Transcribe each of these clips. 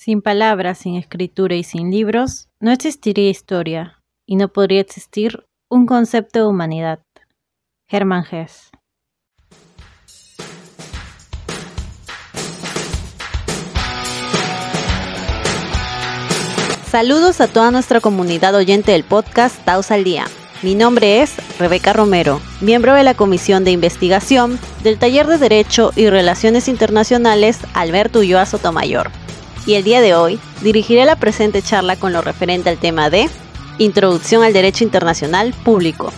Sin palabras, sin escritura y sin libros, no existiría historia y no podría existir un concepto de humanidad. Germán. Saludos a toda nuestra comunidad oyente del podcast Taos al Día. Mi nombre es Rebeca Romero, miembro de la Comisión de Investigación del Taller de Derecho y Relaciones Internacionales Alberto Ulloa Sotomayor y el día de hoy dirigiré la presente charla con lo referente al tema de Introducción al Derecho Internacional Público.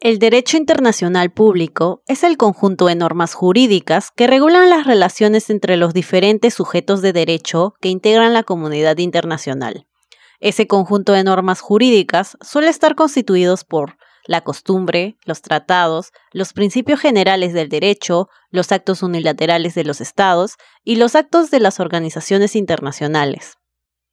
El derecho internacional público es el conjunto de normas jurídicas que regulan las relaciones entre los diferentes sujetos de derecho que integran la comunidad internacional. Ese conjunto de normas jurídicas suele estar constituidos por la costumbre, los tratados, los principios generales del derecho, los actos unilaterales de los estados y los actos de las organizaciones internacionales.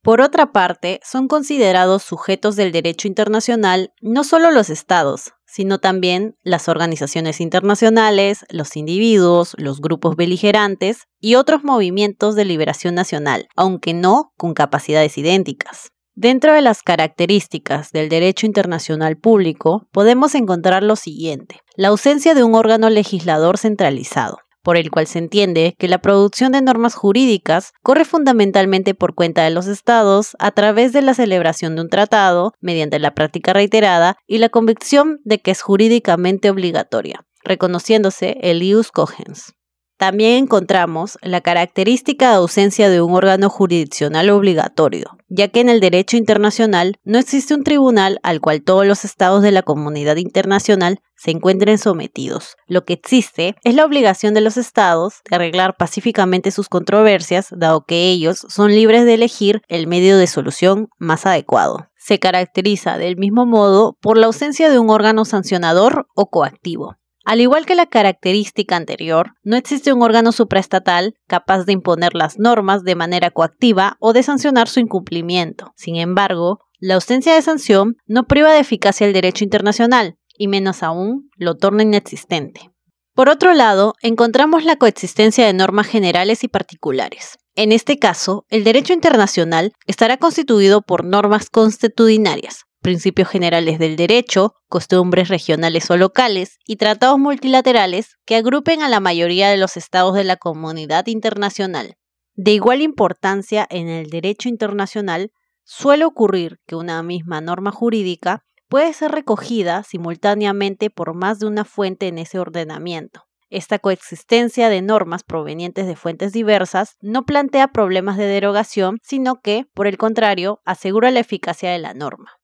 Por otra parte, son considerados sujetos del derecho internacional no solo los estados, sino también las organizaciones internacionales, los individuos, los grupos beligerantes y otros movimientos de liberación nacional, aunque no con capacidades idénticas. Dentro de las características del derecho internacional público podemos encontrar lo siguiente. La ausencia de un órgano legislador centralizado, por el cual se entiende que la producción de normas jurídicas corre fundamentalmente por cuenta de los estados a través de la celebración de un tratado, mediante la práctica reiterada y la convicción de que es jurídicamente obligatoria, reconociéndose el ius cogens. También encontramos la característica ausencia de un órgano jurisdiccional obligatorio, ya que en el derecho internacional no existe un tribunal al cual todos los estados de la comunidad internacional se encuentren sometidos. Lo que existe es la obligación de los estados de arreglar pacíficamente sus controversias, dado que ellos son libres de elegir el medio de solución más adecuado. Se caracteriza del mismo modo por la ausencia de un órgano sancionador o coactivo. Al igual que la característica anterior, no existe un órgano supraestatal capaz de imponer las normas de manera coactiva o de sancionar su incumplimiento. Sin embargo, la ausencia de sanción no priva de eficacia el derecho internacional, y menos aún lo torna inexistente. Por otro lado, encontramos la coexistencia de normas generales y particulares. En este caso, el derecho internacional estará constituido por normas constitucionarias, principios generales del derecho, costumbres regionales o locales y tratados multilaterales que agrupen a la mayoría de los estados de la comunidad internacional. De igual importancia en el derecho internacional, suele ocurrir que una misma norma jurídica puede ser recogida simultáneamente por más de una fuente en ese ordenamiento. Esta coexistencia de normas provenientes de fuentes diversas no plantea problemas de derogación, sino que, por el contrario, asegura la eficacia de la norma.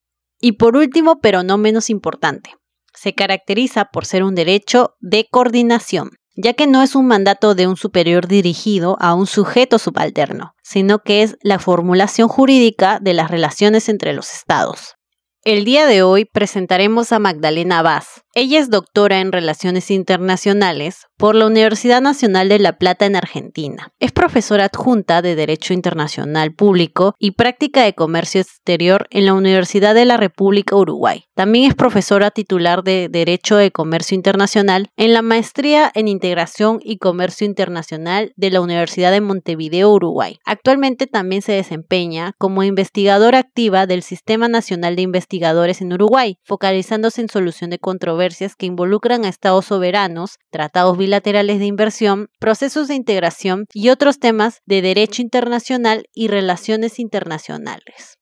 Y por último, pero no menos importante, se caracteriza por ser un derecho de coordinación, ya que no es un mandato de un superior dirigido a un sujeto subalterno, sino que es la formulación jurídica de las relaciones entre los estados. El día de hoy presentaremos a Magdalena Vaz. Ella es doctora en Relaciones Internacionales por la Universidad Nacional de La Plata en Argentina. Es profesora adjunta de Derecho Internacional Público y Práctica de Comercio Exterior en la Universidad de la República Uruguay. También es profesora titular de Derecho de Comercio Internacional en la Maestría en Integración y Comercio Internacional de la Universidad de Montevideo, Uruguay. Actualmente también se desempeña como investigadora activa del Sistema Nacional de Investigadores en Uruguay, focalizándose en solución de controversias que involucran a estados soberanos, tratados bilaterales de inversión, procesos de integración y otros temas de derecho internacional y relaciones internacionales.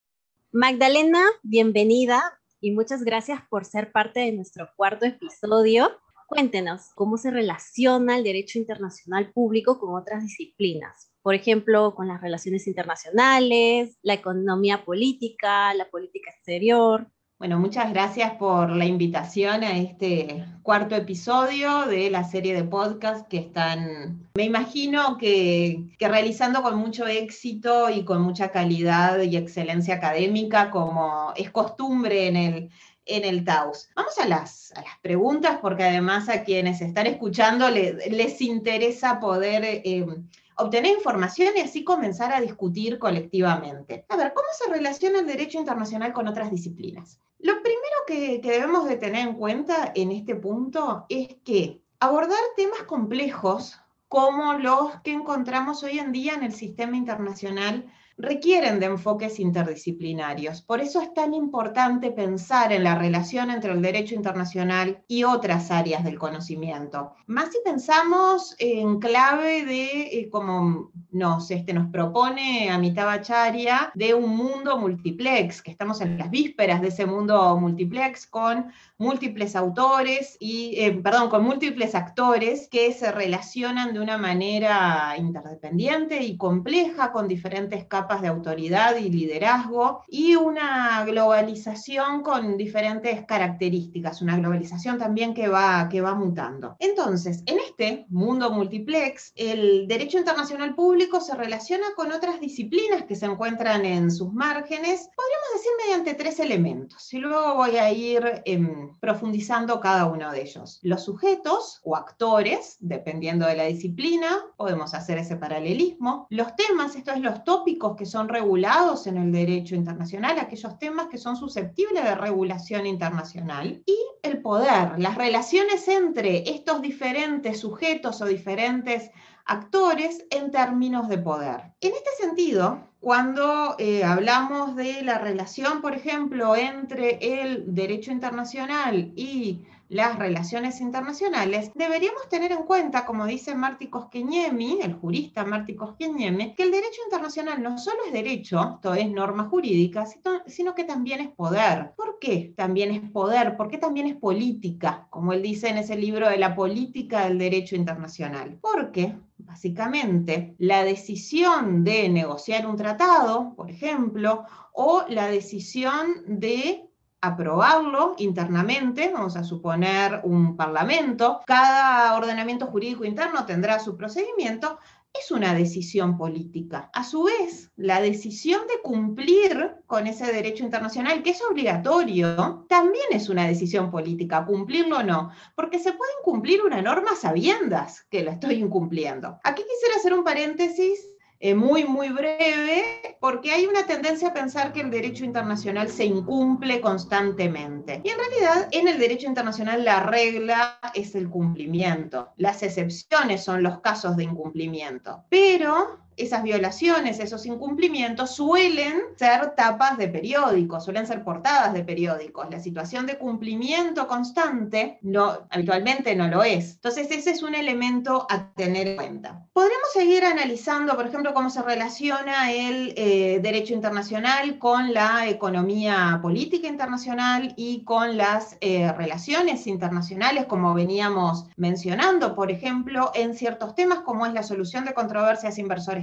Magdalena, bienvenida y muchas gracias por ser parte de nuestro cuarto episodio. Cuéntenos cómo se relaciona el derecho internacional público con otras disciplinas, por ejemplo, con las relaciones internacionales, la economía política, la política exterior. Bueno, muchas gracias por la invitación a este cuarto episodio de la serie de podcast que están, me imagino que, realizando con mucho éxito y con mucha calidad y excelencia académica, como es costumbre en el, en el Taos. Vamos a las, a las preguntas, porque además a quienes están escuchando les interesa poder eh, obtener información y así comenzar a discutir colectivamente. A ver, ¿cómo se relaciona el derecho internacional con otras disciplinas? Lo primero que, debemos de tener en cuenta en este punto es que abordar temas complejos como los que encontramos hoy en día en el sistema internacional requieren de enfoques interdisciplinarios. Por eso es tan importante pensar en la relación entre el derecho internacional y otras áreas del conocimiento. Más si pensamos en clave de, eh, como nos, este, nos propone Amitabh Acharya, de un mundo multiplex, que estamos en las vísperas de ese mundo multiplex con múltiples autores y, eh, perdón, con múltiples actores que se relacionan de una manera interdependiente y compleja con diferentes capas de autoridad y liderazgo y una globalización con diferentes características, una globalización también que va, que va mutando. Entonces, en este mundo multiplex, el derecho internacional público se relaciona con otras disciplinas que se encuentran en sus márgenes, podríamos decir mediante tres elementos, y luego voy a ir... en profundizando cada uno de ellos. Los sujetos o actores, dependiendo de la disciplina, podemos hacer ese paralelismo. Los temas, esto es los tópicos que son regulados en el derecho internacional, aquellos temas que son susceptibles de regulación internacional. Y el poder, las relaciones entre estos diferentes sujetos o diferentes actores en términos de poder. En este sentido, cuando eh, hablamos de la relación, por ejemplo, entre el derecho internacional y las relaciones internacionales, deberíamos tener en cuenta, como dice Marty Koskeniemi, el jurista Marty Koskeniemi, que el derecho internacional no solo es derecho, esto es norma jurídica, sino que también es poder. ¿Por qué también es poder? ¿Por qué también es política? Como él dice en ese libro de la política del derecho internacional. Porque básicamente la decisión de negociar un tratado, por ejemplo, o la decisión de aprobarlo internamente, vamos a suponer un parlamento, cada ordenamiento jurídico interno tendrá su procedimiento, es una decisión política. A su vez, la decisión de cumplir con ese derecho internacional, que es obligatorio, también es una decisión política, cumplirlo o no, porque se puede incumplir una norma sabiendas que la estoy incumpliendo. Aquí quisiera hacer un paréntesis eh, muy, muy breve, porque hay una tendencia a pensar que el derecho internacional se incumple constantemente. Y en realidad, en el derecho internacional la regla es el cumplimiento. Las excepciones son los casos de incumplimiento. Pero esas violaciones, esos incumplimientos suelen ser tapas de periódicos, suelen ser portadas de periódicos. La situación de cumplimiento constante no, habitualmente no lo es. Entonces ese es un elemento a tener en cuenta. Podremos seguir analizando, por ejemplo, cómo se relaciona el eh, derecho internacional con la economía política internacional y con las eh, relaciones internacionales, como veníamos mencionando, por ejemplo, en ciertos temas como es la solución de controversias inversores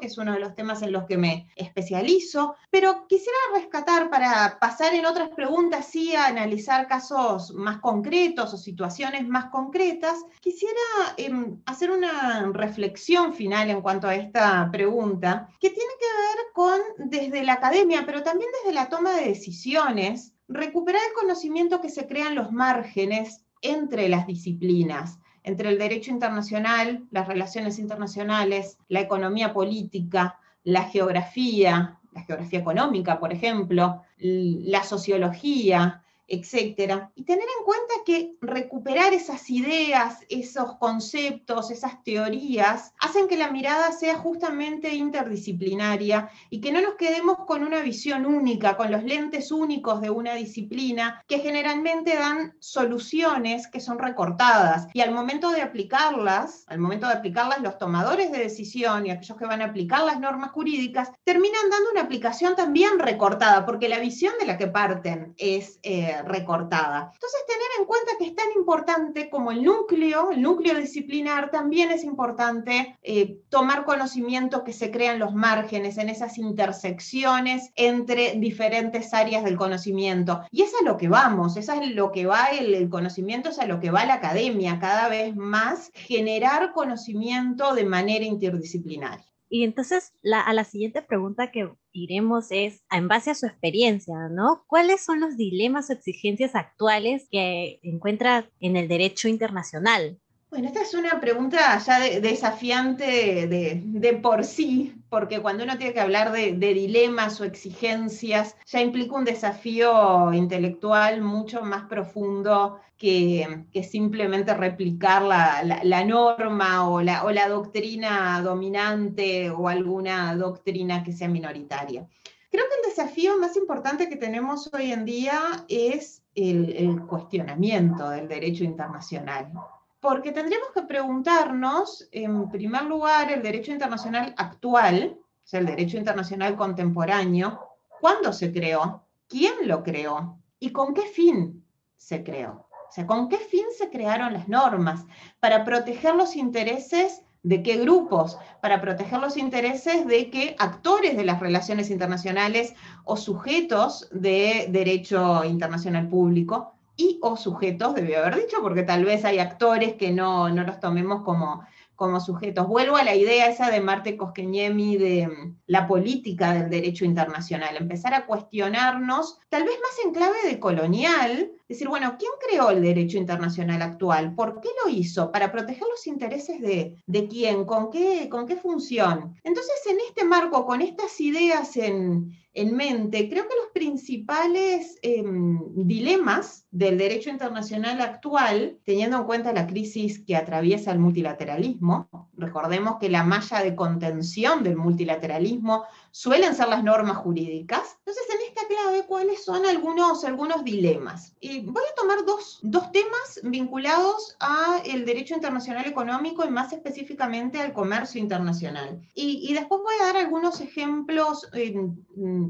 que es uno de los temas en los que me especializo, pero quisiera rescatar para pasar en otras preguntas, sí, analizar casos más concretos o situaciones más concretas, quisiera em, hacer una reflexión final en cuanto a esta pregunta, que tiene que ver con desde la academia, pero también desde la toma de decisiones, recuperar el conocimiento que se crean los márgenes entre las disciplinas entre el derecho internacional, las relaciones internacionales, la economía política, la geografía, la geografía económica, por ejemplo, la sociología, etcétera. Y tener en cuenta que recuperar esas ideas, esos conceptos, esas teorías, hacen que la mirada sea justamente interdisciplinaria y que no nos quedemos con una visión única, con los lentes únicos de una disciplina, que generalmente dan soluciones que son recortadas. Y al momento de aplicarlas, al momento de aplicarlas, los tomadores de decisión y aquellos que van a aplicar las normas jurídicas, terminan dando una aplicación también recortada, porque la visión de la que parten es... Eh, recortada. Entonces, tener en cuenta que es tan importante como el núcleo, el núcleo disciplinar, también es importante eh, tomar conocimiento que se crean los márgenes, en esas intersecciones entre diferentes áreas del conocimiento. Y es a lo que vamos, es a lo que va el, el conocimiento, es a lo que va la academia, cada vez más generar conocimiento de manera interdisciplinaria. Y entonces a la siguiente pregunta que iremos es, en base a su experiencia, ¿no? ¿Cuáles son los dilemas o exigencias actuales que encuentra en el derecho internacional? Bueno, esta es una pregunta ya desafiante de, por sí, porque cuando uno tiene que hablar de, dilemas o exigencias, ya implica un desafío intelectual mucho más profundo que, simplemente replicar la, norma o la, doctrina dominante o alguna doctrina que sea minoritaria. Creo que el desafío más importante que tenemos hoy en día es el cuestionamiento del derecho internacional porque tendríamos que preguntarnos, en primer lugar, el derecho internacional actual, o sea, el derecho internacional contemporáneo, ¿cuándo se creó? ¿Quién lo creó? ¿Y con qué fin se creó? O sea, ¿con qué fin se crearon las normas? Para proteger los intereses de qué grupos, para proteger los intereses de qué actores de las relaciones internacionales o sujetos de derecho internacional público y o sujetos, debió haber dicho, porque tal vez hay actores que no, no los tomemos como como sujetos. Vuelvo a la idea esa de Marte Koskeniemi de mm, la política del derecho internacional, empezar a cuestionarnos, tal vez más en clave de colonial, decir, bueno, ¿quién creó el derecho internacional actual? ¿Por qué lo hizo? ¿Para proteger los intereses de, de quién? ¿Con qué, ¿Con qué función? Entonces, en este marco, con estas ideas en, en mente, creo que los principales em, dilemas del derecho internacional actual, teniendo en cuenta la crisis que atraviesa el multilateralismo, recordemos que la malla de contención del multilateralismo suelen ser las normas jurídicas. Entonces, en esta clave, ¿cuáles son algunos, algunos dilemas? Y voy a tomar dos, temas vinculados al derecho internacional económico y más específicamente al comercio internacional. Y, después voy a dar algunos ejemplos en,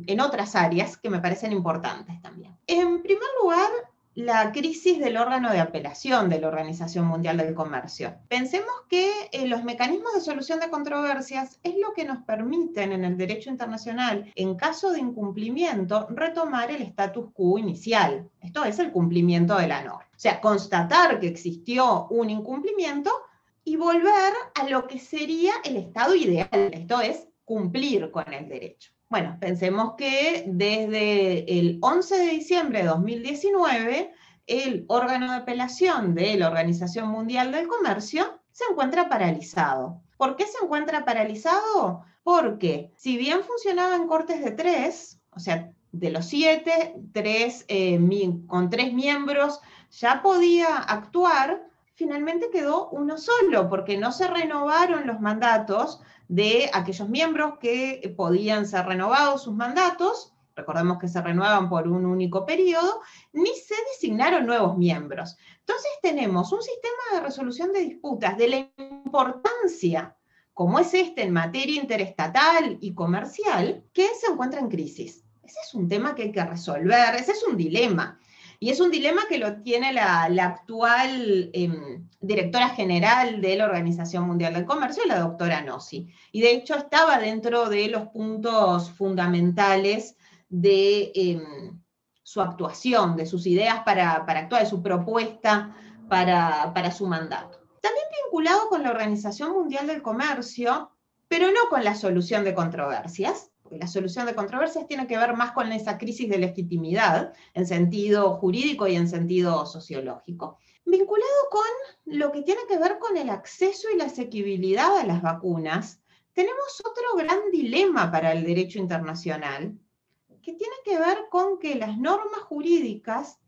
en otras áreas que me parecen importantes también. En primer lugar, la crisis del órgano de apelación de la Organización Mundial del Comercio. Pensemos que eh, los mecanismos de solución de controversias es lo que nos permiten en el derecho internacional, en caso de incumplimiento, retomar el status quo inicial. Esto es el cumplimiento de la norma. O sea, constatar que existió un incumplimiento y volver a lo que sería el estado ideal. Esto es cumplir con el derecho. Bueno, pensemos que desde el 11 de diciembre de 2019, el órgano de apelación de la Organización Mundial del Comercio se encuentra paralizado. ¿Por qué se encuentra paralizado? Porque si bien funcionaba en cortes de tres, o sea, de los siete, tres, eh, con tres miembros ya podía actuar, finalmente quedó uno solo, porque no se renovaron los mandatos de aquellos miembros que podían ser renovados sus mandatos, recordemos que se renuevan por un único periodo, ni se designaron nuevos miembros. Entonces tenemos un sistema de resolución de disputas de la importancia como es este en materia interestatal y comercial, que se encuentra en crisis. Ese es un tema que hay que resolver, ese es un dilema. Y es un dilema que lo tiene la, actual em, directora general de la Organización Mundial del Comercio, la doctora Nossi. Y de hecho estaba dentro de los puntos fundamentales de em, su actuación, de sus ideas para, actuar, de su propuesta para, para su mandato. También vinculado con la Organización Mundial del Comercio, pero no con la solución de controversias, la solución de controversias tiene que ver más con esa crisis de legitimidad en sentido jurídico y en sentido sociológico. Vinculado con lo que tiene que ver con el acceso y la asequibilidad a las vacunas, tenemos otro gran dilema para el derecho internacional, que tiene que ver con que las normas jurídicas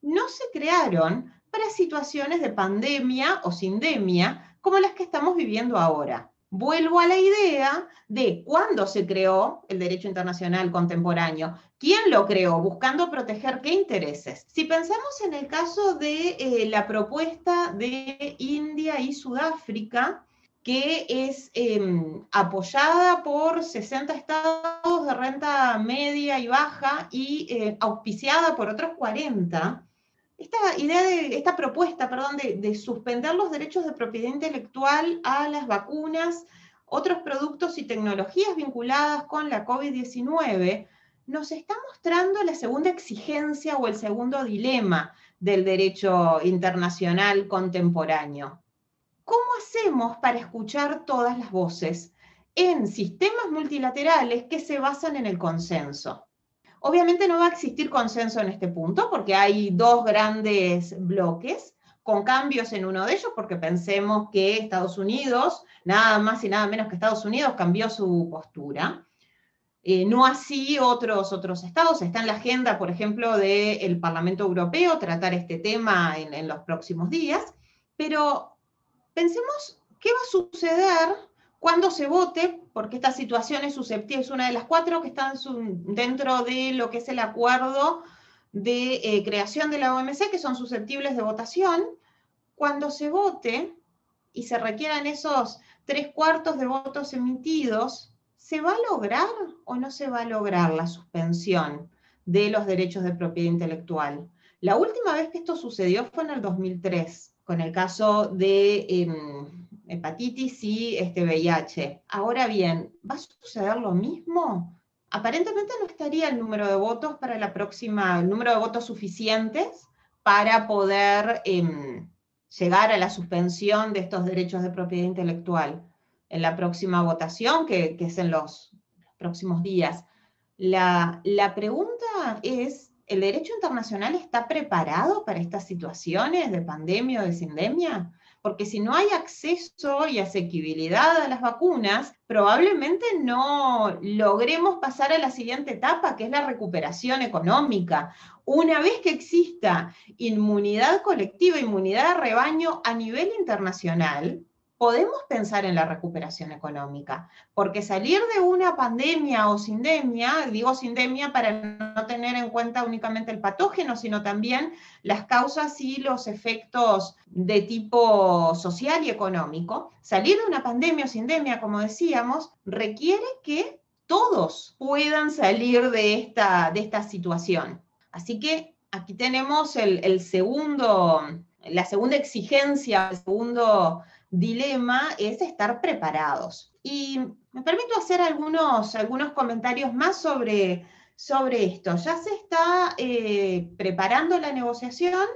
no se crearon para situaciones de pandemia o sindemia como las que estamos viviendo ahora vuelvo a la idea de cuándo se creó el derecho internacional contemporáneo, quién lo creó, buscando proteger qué intereses. Si pensamos en el caso de eh, la propuesta de India y Sudáfrica, que es em, apoyada por 60 estados de renta media y baja y eh, auspiciada por otros 40, esta idea de, esta propuesta, perdón, de, suspender los derechos de propiedad intelectual a las vacunas, otros productos y tecnologías vinculadas con la COVID-19, nos está mostrando la segunda exigencia o el segundo dilema del derecho internacional contemporáneo. ¿Cómo hacemos para escuchar todas las voces en sistemas multilaterales que se basan en el consenso? Obviamente no va a existir consenso en este punto porque hay dos grandes bloques, con cambios en uno de ellos, porque pensemos que Estados Unidos, nada más y nada menos que Estados Unidos, cambió su postura. Eh, no así otros, otros estados. Está en la agenda, por ejemplo, del Parlamento Europeo tratar este tema en, en los próximos días. Pero pensemos qué va a suceder cuando se vote, porque esta situación es susceptible, es una de las cuatro que están dentro de lo que es el acuerdo de eh, creación de la OMC, que son susceptibles de votación, cuando se vote y se requieran esos tres cuartos de votos emitidos, ¿se va a lograr o no se va a lograr la suspensión de los derechos de propiedad intelectual? La última vez que esto sucedió fue en el 2003, con el caso de em, hepatitis y este VIH. Ahora bien, ¿va a suceder lo mismo? aparentemente no estaría el número de votos para la próxima, el número de votos suficientes para poder em, llegar a la suspensión de estos derechos de propiedad intelectual en la próxima votación, que, es en los, próximos días. La, la pregunta es, ¿el derecho internacional está preparado para estas situaciones de pandemia o de sindemia? Porque si no hay acceso y asequibilidad a las vacunas, probablemente no logremos pasar a la siguiente etapa, que es la recuperación económica. Una vez que exista inmunidad colectiva, inmunidad de rebaño a nivel internacional, podemos pensar en la recuperación económica, porque salir de una pandemia o sindemia, digo sindemia para no tener en cuenta únicamente el patógeno, sino también las causas y los efectos de tipo social y económico, salir de una pandemia o sindemia, como decíamos, requiere que todos puedan salir de esta, de esta situación. Así que aquí tenemos el, segundo, la segunda exigencia, el segundo dilema es estar preparados. Y me permito hacer algunos, algunos comentarios más sobre, sobre esto. Ya se está eh, preparando la negociación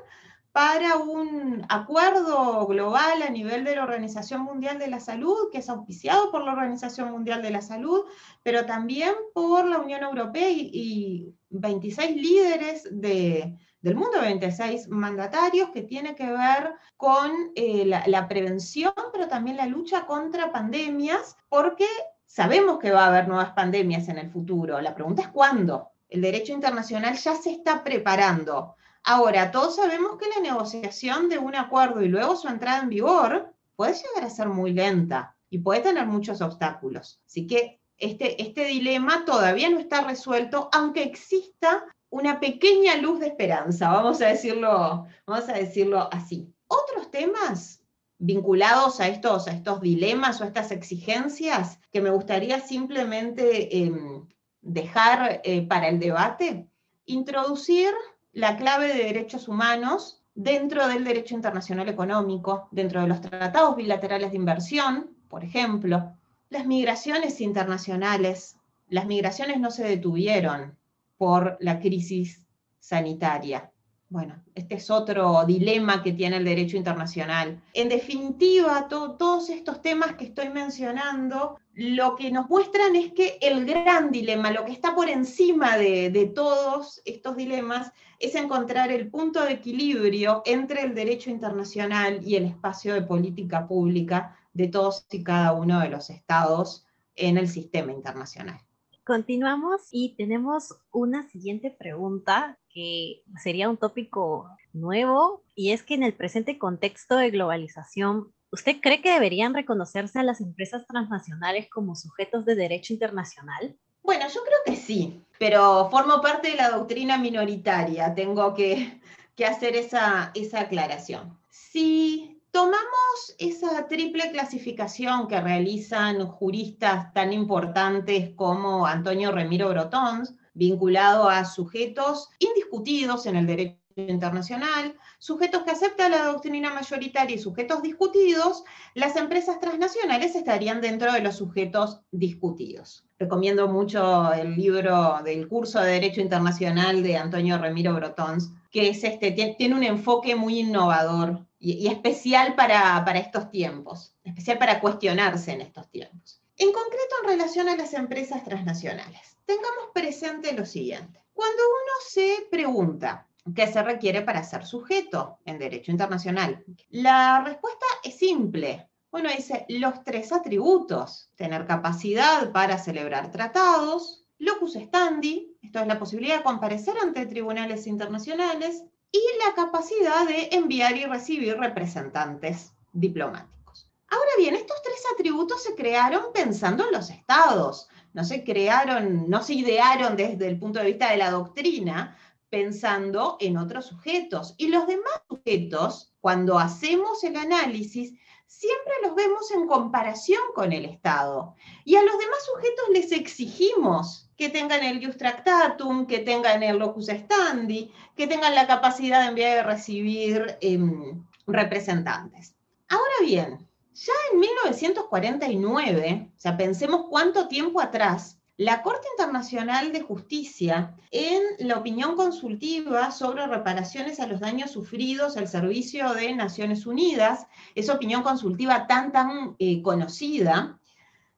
para un acuerdo global a nivel de la Organización Mundial de la Salud, que es auspiciado por la Organización Mundial de la Salud, pero también por la Unión Europea y 26 líderes de, del mundo, 26 mandatarios, que tiene que ver con eh, la, prevención, pero también la lucha contra pandemias, porque sabemos que va a haber nuevas pandemias en el futuro. La pregunta es cuándo. El derecho internacional ya se está preparando. Ahora, todos sabemos que la negociación de un acuerdo y luego su entrada en vigor puede llegar a ser muy lenta y puede tener muchos obstáculos. Así que este, este dilema todavía no está resuelto, aunque exista una pequeña luz de esperanza, vamos a decirlo, vamos a decirlo así. Otros temas vinculados a estos, a estos dilemas o a estas exigencias que me gustaría simplemente em, dejar eh, para el debate, introducir la clave de derechos humanos dentro del derecho internacional económico, dentro de los tratados bilaterales de inversión, por ejemplo, las migraciones internacionales. Las migraciones no se detuvieron por la crisis sanitaria. Bueno, este es otro dilema que tiene el derecho internacional. En definitiva, todos estos temas que estoy mencionando, lo que nos muestran es que el gran dilema, lo que está por encima de, de todos estos dilemas, es encontrar el punto de equilibrio entre el derecho internacional y el espacio de política pública de todos y cada uno de los estados en el sistema internacional. Continuamos y tenemos una siguiente pregunta que sería un tópico nuevo y es que en el presente contexto de globalización, ¿usted cree que deberían reconocerse a las empresas transnacionales como sujetos de derecho internacional? Bueno, yo creo que sí, pero formo parte de la doctrina minoritaria, tengo que, hacer esa, esa aclaración. Sí tomamos esa triple clasificación que realizan juristas tan importantes como Antonio Remiro Brotons, vinculado a sujetos indiscutidos en el derecho internacional, sujetos que aceptan la doctrina mayoritaria y sujetos discutidos, las empresas transnacionales estarían dentro de los sujetos discutidos. Recomiendo mucho el libro del curso de Derecho Internacional de Antonio Remiro Brotons, que es este, tiene un enfoque muy innovador y, especial para, para estos tiempos, especial para cuestionarse en estos tiempos. En concreto, en relación a las empresas transnacionales, tengamos presente lo siguiente. Cuando uno se pregunta que se requiere para ser sujeto en derecho internacional? La respuesta es simple. Bueno, dice los tres atributos, tener capacidad para celebrar tratados, locus standi, esto es la posibilidad de comparecer ante tribunales internacionales, y la capacidad de enviar y recibir representantes diplomáticos. Ahora bien, estos tres atributos se crearon pensando en los estados, no se crearon, no se idearon desde el punto de vista de la doctrina, pensando en otros sujetos. Y los demás sujetos, cuando hacemos el análisis, siempre los vemos en comparación con el Estado. Y a los demás sujetos les exigimos que tengan el jus tractatum, que tengan el locus standi, que tengan la capacidad de enviar y recibir em, representantes. Ahora bien, ya en 1949, o sea, pensemos cuánto tiempo atrás, la Corte Internacional de Justicia, en la opinión consultiva sobre reparaciones a los daños sufridos al servicio de Naciones Unidas, esa opinión consultiva tan, tan eh, conocida,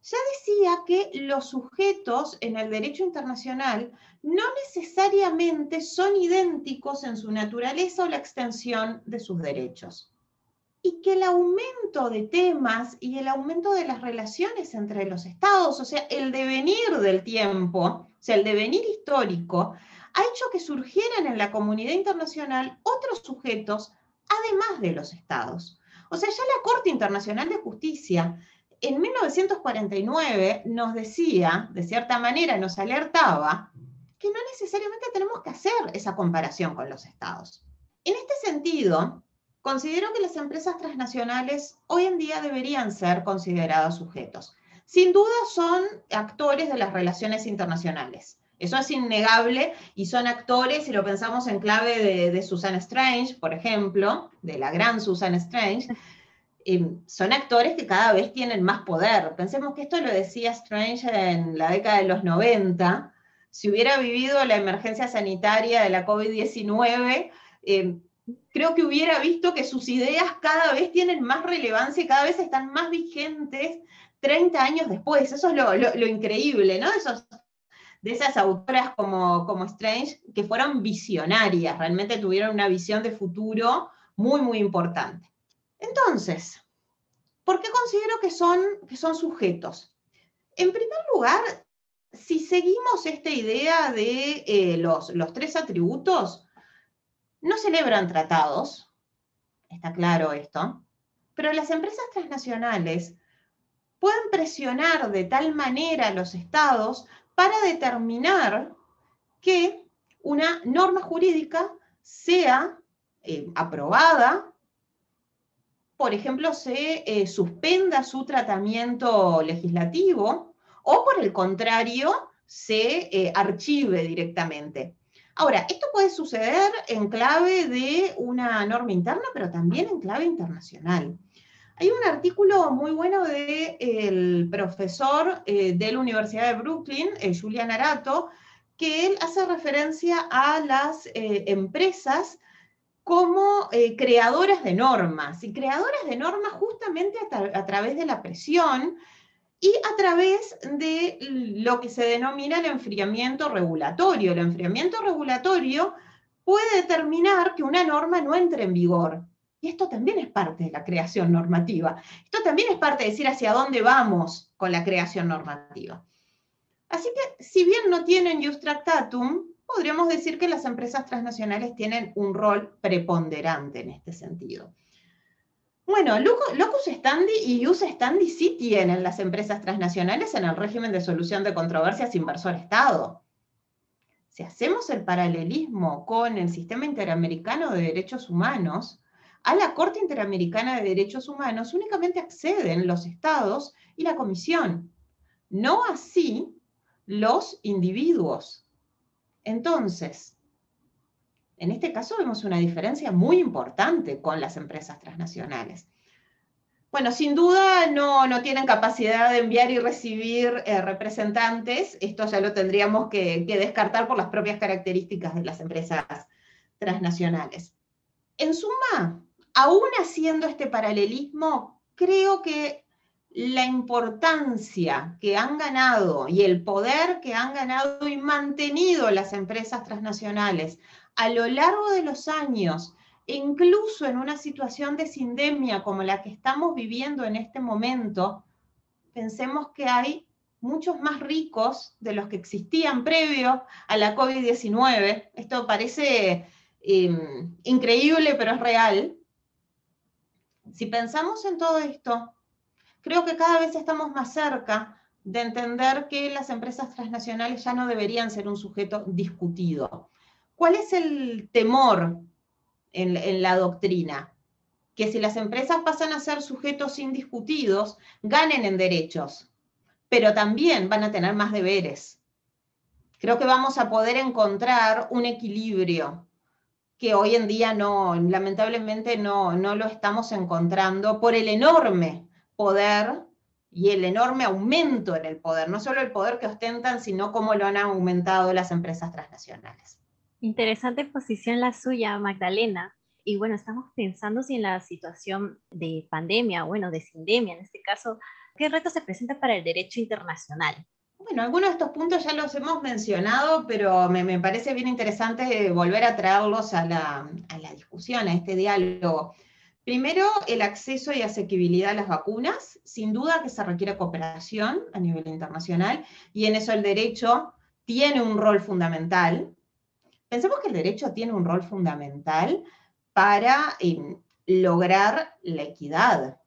ya decía que los sujetos en el derecho internacional no necesariamente son idénticos en su naturaleza o la extensión de sus derechos y que el aumento de temas y el aumento de las relaciones entre los estados, o sea, el devenir del tiempo, o sea, el devenir histórico, ha hecho que surgieran en la comunidad internacional otros sujetos además de los estados. O sea, ya la Corte Internacional de Justicia en 1949 nos decía, de cierta manera nos alertaba, que no necesariamente tenemos que hacer esa comparación con los estados. En este sentido, Considero que las empresas transnacionales hoy en día deberían ser considerados sujetos. Sin duda son actores de las relaciones internacionales. Eso es innegable y son actores, si lo pensamos en clave de, Susan Strange, por ejemplo, de la gran Susan Strange, eh, son actores que cada vez tienen más poder. Pensemos que esto lo decía Strange en la década de los 90. Si hubiera vivido la emergencia sanitaria de la COVID-19, creo que hubiera visto que sus ideas cada vez tienen más relevancia y cada vez están más vigentes 30 años después. Eso es lo, increíble, ¿no? de esas autoras como, como Strange, que fueron visionarias, realmente tuvieron una visión de futuro muy, muy importante. Entonces, ¿por qué considero que son, que son sujetos? En primer lugar, si seguimos esta idea de eh, los, los tres atributos, no celebran tratados, está claro esto, pero las empresas transnacionales pueden presionar de tal manera a los estados para determinar que una norma jurídica sea eh, aprobada, por ejemplo, se eh, suspenda su tratamiento legislativo o por el contrario, se eh, archive directamente. Ahora, esto puede suceder en clave de una norma interna, pero también en clave internacional. Hay un artículo muy bueno del profesor eh, de la Universidad de Brooklyn, eh, Julian Arato, que él hace referencia a las eh, empresas como creadoras de normas, y creadoras de normas justamente a través de la presión y a través de lo que se denomina el enfriamiento regulatorio. El enfriamiento regulatorio puede determinar que una norma no entre en vigor. Y esto también es parte de la creación normativa. Esto también es parte de decir hacia dónde vamos con la creación normativa. Así que, si bien no tienen Just Tractatum, podríamos decir que las empresas transnacionales tienen un rol preponderante en este sentido. Bueno, locus standi y use standi sí tienen las empresas transnacionales en el régimen de solución de controversias inversor-Estado. Si hacemos el paralelismo con el sistema interamericano de derechos humanos, a la Corte Interamericana de Derechos Humanos únicamente acceden los estados y la Comisión, no así los individuos. Entonces, en este caso vemos una diferencia muy importante con las empresas transnacionales. Bueno, sin duda no, tienen capacidad de enviar y recibir eh, representantes. Esto ya lo tendríamos que, que descartar por las propias características de las empresas transnacionales. En suma, aún haciendo este paralelismo, creo que la importancia que han ganado y el poder que han ganado y mantenido las empresas transnacionales a lo largo de los años, incluso en una situación de sindemia como la que estamos viviendo en este momento, pensemos que hay muchos más ricos de los que existían previo a la COVID-19. Esto parece em, increíble, pero es real. Si pensamos en todo esto, creo que cada vez estamos más cerca de entender que las empresas transnacionales ya no deberían ser un sujeto discutido. ¿Cuál es el temor en, la doctrina? Que si las empresas pasan a ser sujetos indiscutidos, ganen en derechos, pero también van a tener más deberes. Creo que vamos a poder encontrar un equilibrio que hoy en día no, lamentablemente no, no lo estamos encontrando por el enorme poder y el enorme aumento en el poder, no solo el poder que ostentan, sino cómo lo han aumentado las empresas transnacionales. Interesante posición la suya, Magdalena. Y bueno, estamos pensando si en la situación de pandemia, bueno, de sindemia en este caso, ¿qué retos se presentan para el derecho internacional? Bueno, algunos de estos puntos ya los hemos mencionado, pero me, parece bien interesante volver a traerlos a la, a la discusión, a este diálogo. Primero, el acceso y asequibilidad a las vacunas. Sin duda que se requiere cooperación a nivel internacional y en eso el derecho tiene un rol fundamental. Pensemos que el derecho tiene un rol fundamental para em, lograr la equidad.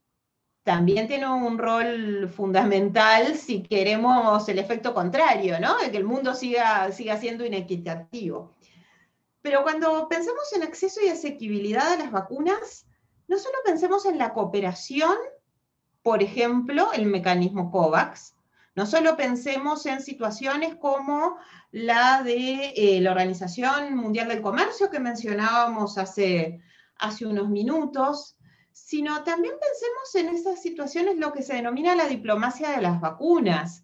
También tiene un rol fundamental si queremos el efecto contrario, ¿no? De que el mundo siga, siga siendo inequitativo. Pero cuando pensamos en acceso y asequibilidad a las vacunas, no solo pensemos en la cooperación, por ejemplo, el mecanismo COVAX, no solo pensemos en situaciones como la de eh, la Organización Mundial del Comercio que mencionábamos hace, hace unos minutos, sino también pensemos en esas situaciones lo que se denomina la diplomacia de las vacunas.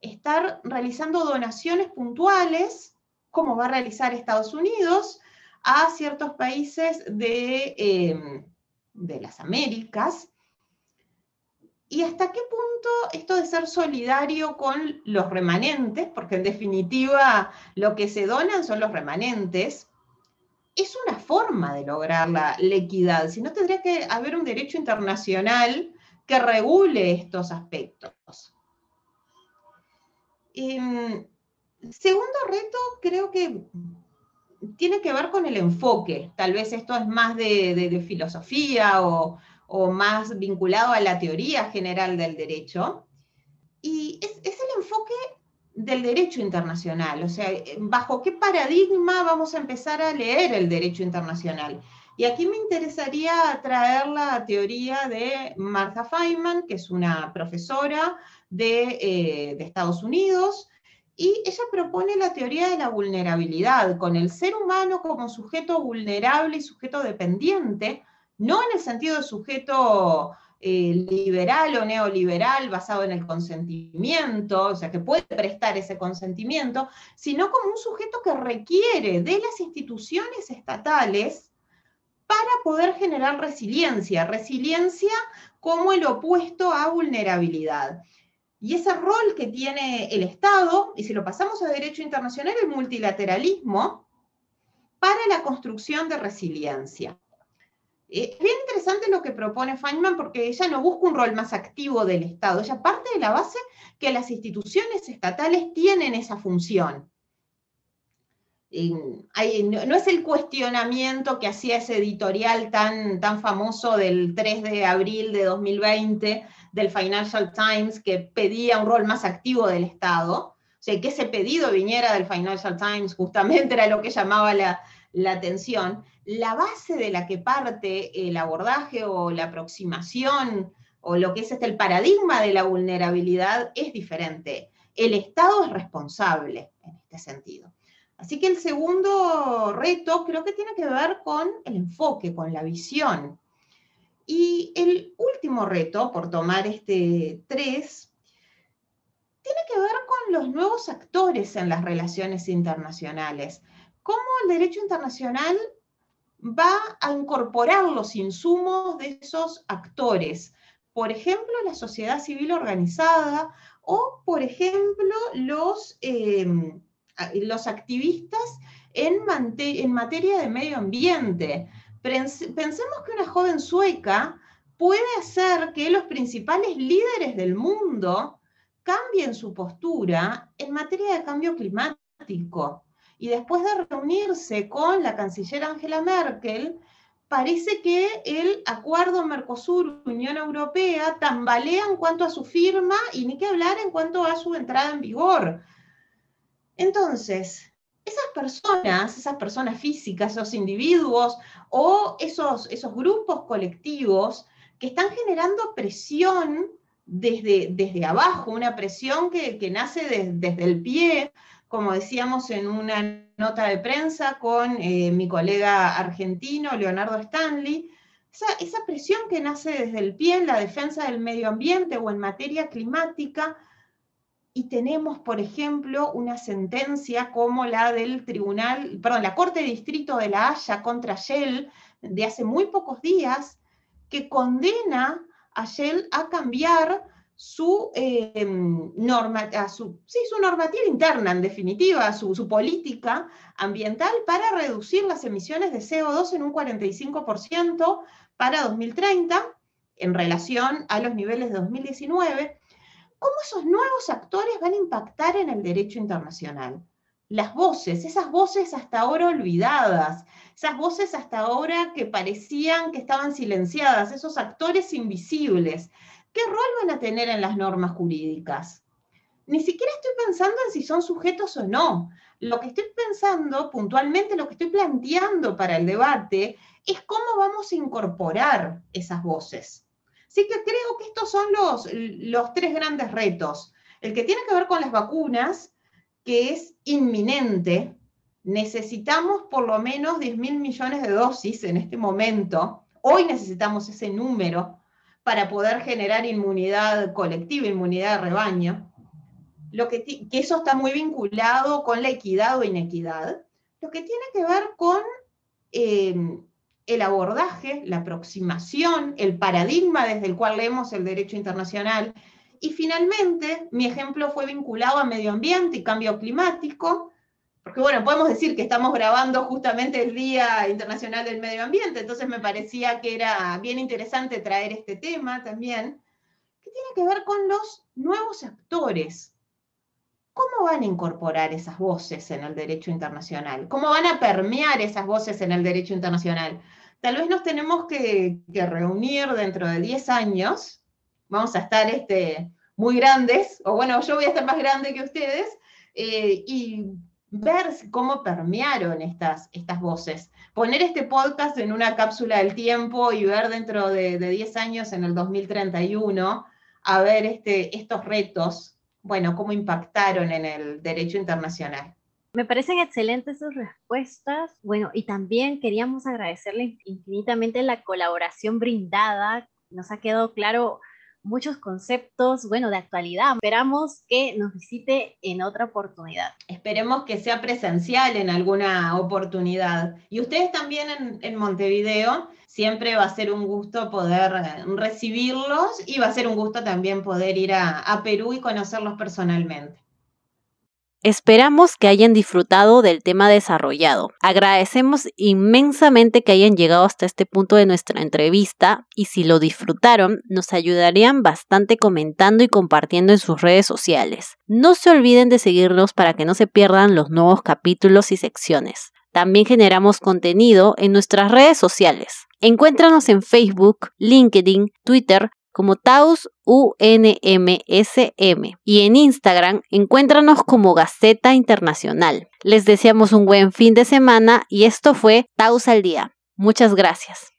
Estar realizando donaciones puntuales, como va a realizar Estados Unidos, a ciertos países de, em, de las Américas. ¿Y hasta qué punto esto de ser solidario con los remanentes, porque en definitiva lo que se donan son los remanentes, es una forma de lograr la, equidad? Si no, tendría que haber un derecho internacional que regule estos aspectos. Em, segundo reto, creo que tiene que ver con el enfoque. Tal vez esto es más de, filosofía o, más vinculado a la teoría general del derecho. Y es, el enfoque del derecho internacional, o sea, bajo qué paradigma vamos a empezar a leer el derecho internacional. Y aquí me interesaría traer la teoría de Martha Feynman, que es una profesora de, eh, de Estados Unidos, y ella propone la teoría de la vulnerabilidad, con el ser humano como sujeto vulnerable y sujeto dependiente, no en el sentido de sujeto eh, liberal o neoliberal basado en el consentimiento, o sea, que puede prestar ese consentimiento, sino como un sujeto que requiere de las instituciones estatales para poder generar resiliencia, resiliencia como el opuesto a vulnerabilidad. Y ese rol que tiene el Estado, y si lo pasamos a derecho internacional, el multilateralismo, para la construcción de resiliencia. Eh, es bien interesante lo que propone Feynman porque ella no busca un rol más activo del Estado, ella parte de la base que las instituciones estatales tienen esa función. No, es el cuestionamiento que hacía ese editorial tan, tan famoso del 3 de abril de 2020 del Financial Times que pedía un rol más activo del Estado. O sea, que ese pedido viniera del Financial Times justamente era lo que llamaba la, la atención. La base de la que parte el abordaje o la aproximación o lo que es este, el paradigma de la vulnerabilidad es diferente. El Estado es responsable en este sentido. Así que el segundo reto creo que tiene que ver con el enfoque, con la visión. Y el último reto, por tomar este tres, tiene que ver con los nuevos actores en las relaciones internacionales. Cómo el derecho internacional va a incorporar los insumos de esos actores. por ejemplo, la sociedad civil organizada o, por ejemplo, los, em, los activistas en, materia de medio ambiente. Pensemos que una joven sueca puede hacer que los principales líderes del mundo cambien su postura en materia de cambio climático. Y después de reunirse con la canciller Angela Merkel, parece que el acuerdo Mercosur-Unión Europea tambalea en cuanto a su firma y ni que hablar en cuanto a su entrada en vigor. Entonces, esas personas, esas personas físicas, esos individuos o esos, esos grupos colectivos que están generando presión desde, desde abajo, una presión que, nace desde el pie, como decíamos en una nota de prensa con eh, mi colega argentino, Leonardo Stanley, esa, esa, presión que nace desde el pie en la defensa del medio ambiente o en materia climática, y tenemos, por ejemplo, una sentencia como la del Tribunal, perdón, la Corte de Distrito de La Haya contra Shell de hace muy pocos días, que condena a Shell a cambiar su, eh, norma, su, su, normativa interna, en definitiva, su, política ambiental para reducir las emisiones de CO2 en un 45% para 2030 en relación a los niveles de 2019. ¿Cómo esos nuevos actores van a impactar en el derecho internacional? Las voces, esas voces hasta ahora olvidadas, esas voces hasta ahora que parecían que estaban silenciadas, esos actores invisibles, ¿qué rol van a tener en las normas jurídicas? Ni siquiera estoy pensando en si son sujetos o no. Lo que estoy pensando, puntualmente lo que estoy planteando para el debate, es cómo vamos a incorporar esas voces. Así que creo que estos son los, los tres grandes retos. El que tiene que ver con las vacunas, que es inminente, necesitamos por lo menos 10 mil millones de dosis en este momento. Hoy necesitamos ese número para poder generar inmunidad colectiva, inmunidad de rebaño. Lo que, que eso está muy vinculado con la equidad o inequidad. Lo que tiene que ver con em, el abordaje, la aproximación, el paradigma desde el cual leemos el derecho internacional. Y finalmente, mi ejemplo fue vinculado a medio ambiente y cambio climático, porque bueno, podemos decir que estamos grabando justamente el Día Internacional del Medio Ambiente, entonces me parecía que era bien interesante traer este tema también, que tiene que ver con los nuevos actores. ¿Cómo van a incorporar esas voces en el derecho internacional? ¿Cómo van a permear esas voces en el derecho internacional? Tal vez nos tenemos que, reunir dentro de 10 años, vamos a estar este, muy grandes, o bueno, yo voy a estar más grande que ustedes, eh, y ver cómo permearon estas, voces. Poner este podcast en una cápsula del tiempo y ver dentro de, 10 años, en el 2031, a ver este, estos retos, bueno, cómo impactaron en el derecho internacional. Me parecen excelentes sus respuestas. Bueno, y también queríamos agradecerle infinitamente la colaboración brindada. Nos ha quedado claro muchos conceptos, bueno, de actualidad. Esperamos que nos visite en otra oportunidad. Esperemos que sea presencial en alguna oportunidad. Y ustedes también en, Montevideo, siempre va a ser un gusto poder eh, recibirlos y va a ser un gusto también poder ir a Perú y conocerlos personalmente. Esperamos que hayan disfrutado del tema desarrollado. Agradecemos inmensamente que hayan llegado hasta este punto de nuestra entrevista y si lo disfrutaron, nos ayudarían bastante comentando y compartiendo en sus redes sociales. No se olviden de seguirnos para que no se pierdan los nuevos capítulos y secciones. También generamos contenido en nuestras redes sociales. Encuéntranos en Facebook, LinkedIn, Twitter como Taus UNMSM y en Instagram encuéntranos como Gaceta Internacional. Les deseamos un buen fin de semana y esto fue Taus al Día. Muchas gracias.